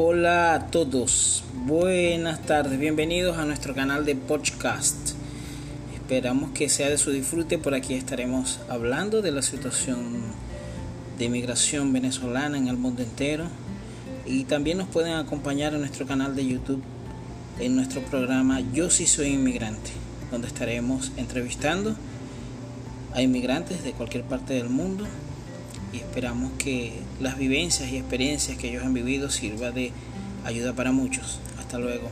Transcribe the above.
Hola a todos, buenas tardes, bienvenidos a nuestro canal de podcast. Esperamos que sea de su disfrute, por aquí estaremos hablando de la situación de migración venezolana en el mundo entero. Y también nos pueden acompañar en nuestro canal de YouTube en nuestro programa Yo sí soy inmigrante, donde estaremos entrevistando a inmigrantes de cualquier parte del mundo y esperamos que las vivencias y experiencias que ellos han vivido sirva de ayuda para muchos. Hasta luego.